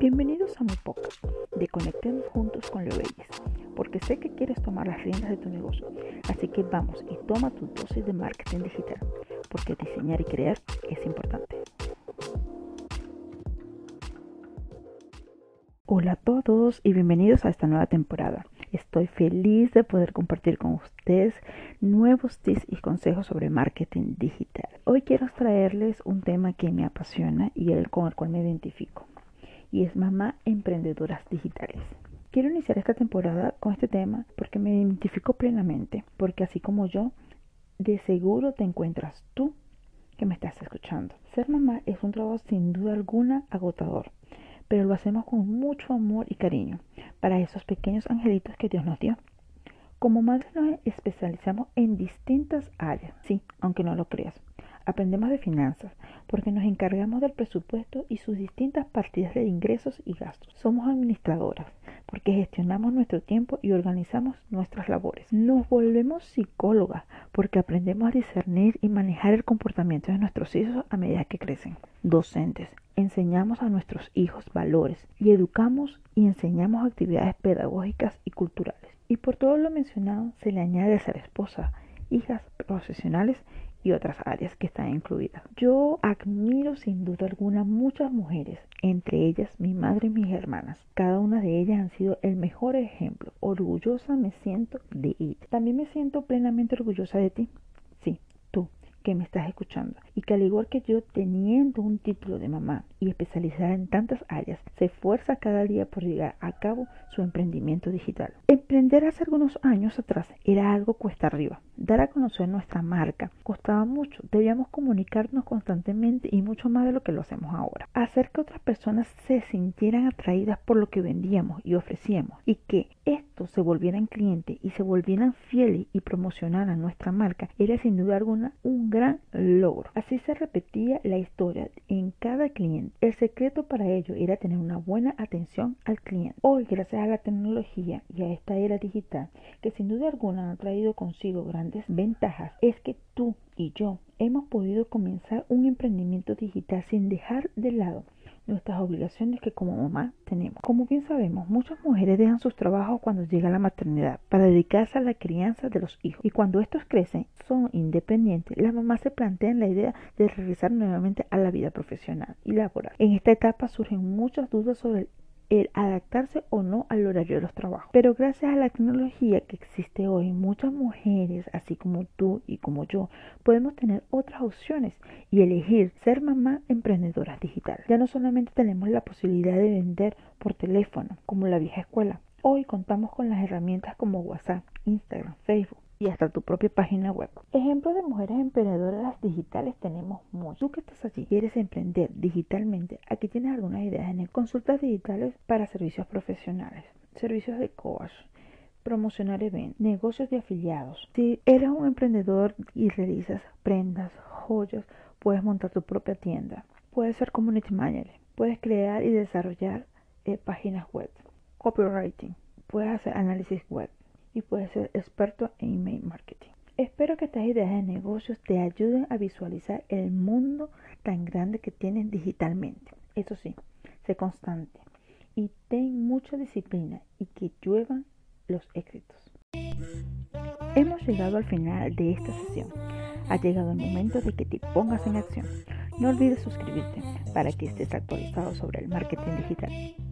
Bienvenidos a mi podcast de Conectemos Juntos con Leobelis, porque sé que quieres tomar las riendas de tu negocio, así que vamos y toma tu dosis de marketing digital, porque diseñar y crear es importante. Hola a todos y bienvenidos a esta nueva temporada. Estoy feliz de poder compartir con ustedes nuevos tips y consejos sobre marketing digital. Hoy quiero traerles un tema que me apasiona y el con el cual me identifico y es Mamá Emprendedoras Digitales. Quiero iniciar esta temporada con este tema porque me identifico plenamente, porque así como yo, de seguro te encuentras tú que me estás escuchando. Ser mamá es un trabajo sin duda alguna agotador, pero lo hacemos con mucho amor y cariño para esos pequeños angelitos que Dios nos dio. Como madres nos especializamos en distintas áreas, sí, aunque no lo creas. Aprendemos de finanzas porque nos encargamos del presupuesto y sus distintas partidas de ingresos y gastos. Somos administradoras porque gestionamos nuestro tiempo y organizamos nuestras labores. Nos volvemos psicólogas porque aprendemos a discernir y manejar el comportamiento de nuestros hijos a medida que crecen. Docentes. Enseñamos a nuestros hijos valores y educamos y enseñamos actividades pedagógicas y culturales. Y por todo lo mencionado se le añade ser esposa, hijas profesionales y otras áreas que están incluidas. Yo admiro sin duda alguna muchas mujeres, entre ellas mi madre y mis hermanas. Cada una de ellas han sido el mejor ejemplo. Orgullosa me siento de ellas. También me siento plenamente orgullosa de ti. Sí, tú que me estás escuchando y que al igual que yo teniendo un título de mamá y especializada en tantas áreas, se esfuerza cada día por llegar a cabo su emprendimiento digital. Emprender hace algunos años atrás era algo cuesta arriba. Dar a conocer nuestra marca costaba mucho, debíamos comunicarnos constantemente y mucho más de lo que lo hacemos ahora. Hacer que otras personas se sintieran atraídas por lo que vendíamos y ofrecíamos y que estos se volvieran clientes y se volvieran fieles y promocionaran nuestra marca era sin duda alguna un gran logro. Se repetía la historia en cada cliente. El secreto para ello era tener una buena atención al cliente. Hoy, gracias a la tecnología y a esta era digital, que sin duda alguna ha traído consigo grandes ventajas, es que tú y yo hemos podido comenzar un emprendimiento digital sin dejar de lado nuestras obligaciones que como mamá tenemos. Como bien sabemos, muchas mujeres dejan sus trabajos cuando llega la maternidad para dedicarse a la crianza de los hijos y cuando estos crecen, son independientes, las mamás se plantean la idea de regresar nuevamente a la vida profesional y laboral. En esta etapa surgen muchas dudas sobre el adaptarse o no al horario de los trabajos. Pero gracias a la tecnología que existe hoy, muchas mujeres, así como tú y como yo, podemos tener otras opciones y elegir ser mamá emprendedora digital. Ya no solamente tenemos la posibilidad de vender por teléfono, como la vieja escuela. Hoy contamos con las herramientas como WhatsApp, Instagram, Facebook y hasta tu propia página web. Ejemplos de mujeres emprendedoras digitales tenemos muchos. Tú que estás allí quieres emprender digitalmente, aquí tienes algunas ideas en el consultas digitales para servicios profesionales, servicios de coach, promocionar eventos, negocios de afiliados. Si eres un emprendedor y realizas prendas, joyas, puedes montar tu propia tienda. Puedes ser community manager, puedes crear y desarrollar eh, páginas web, copywriting, puedes hacer análisis web y puedes ser experto en email marketing. Espero que estas ideas de negocios te ayuden a visualizar el mundo tan grande que tienes digitalmente. Eso sí, sé constante y ten mucha disciplina y que lluevan los éxitos. Hemos llegado al final de esta sesión. Ha llegado el momento de que te pongas en acción. No olvides suscribirte para que estés actualizado sobre el marketing digital.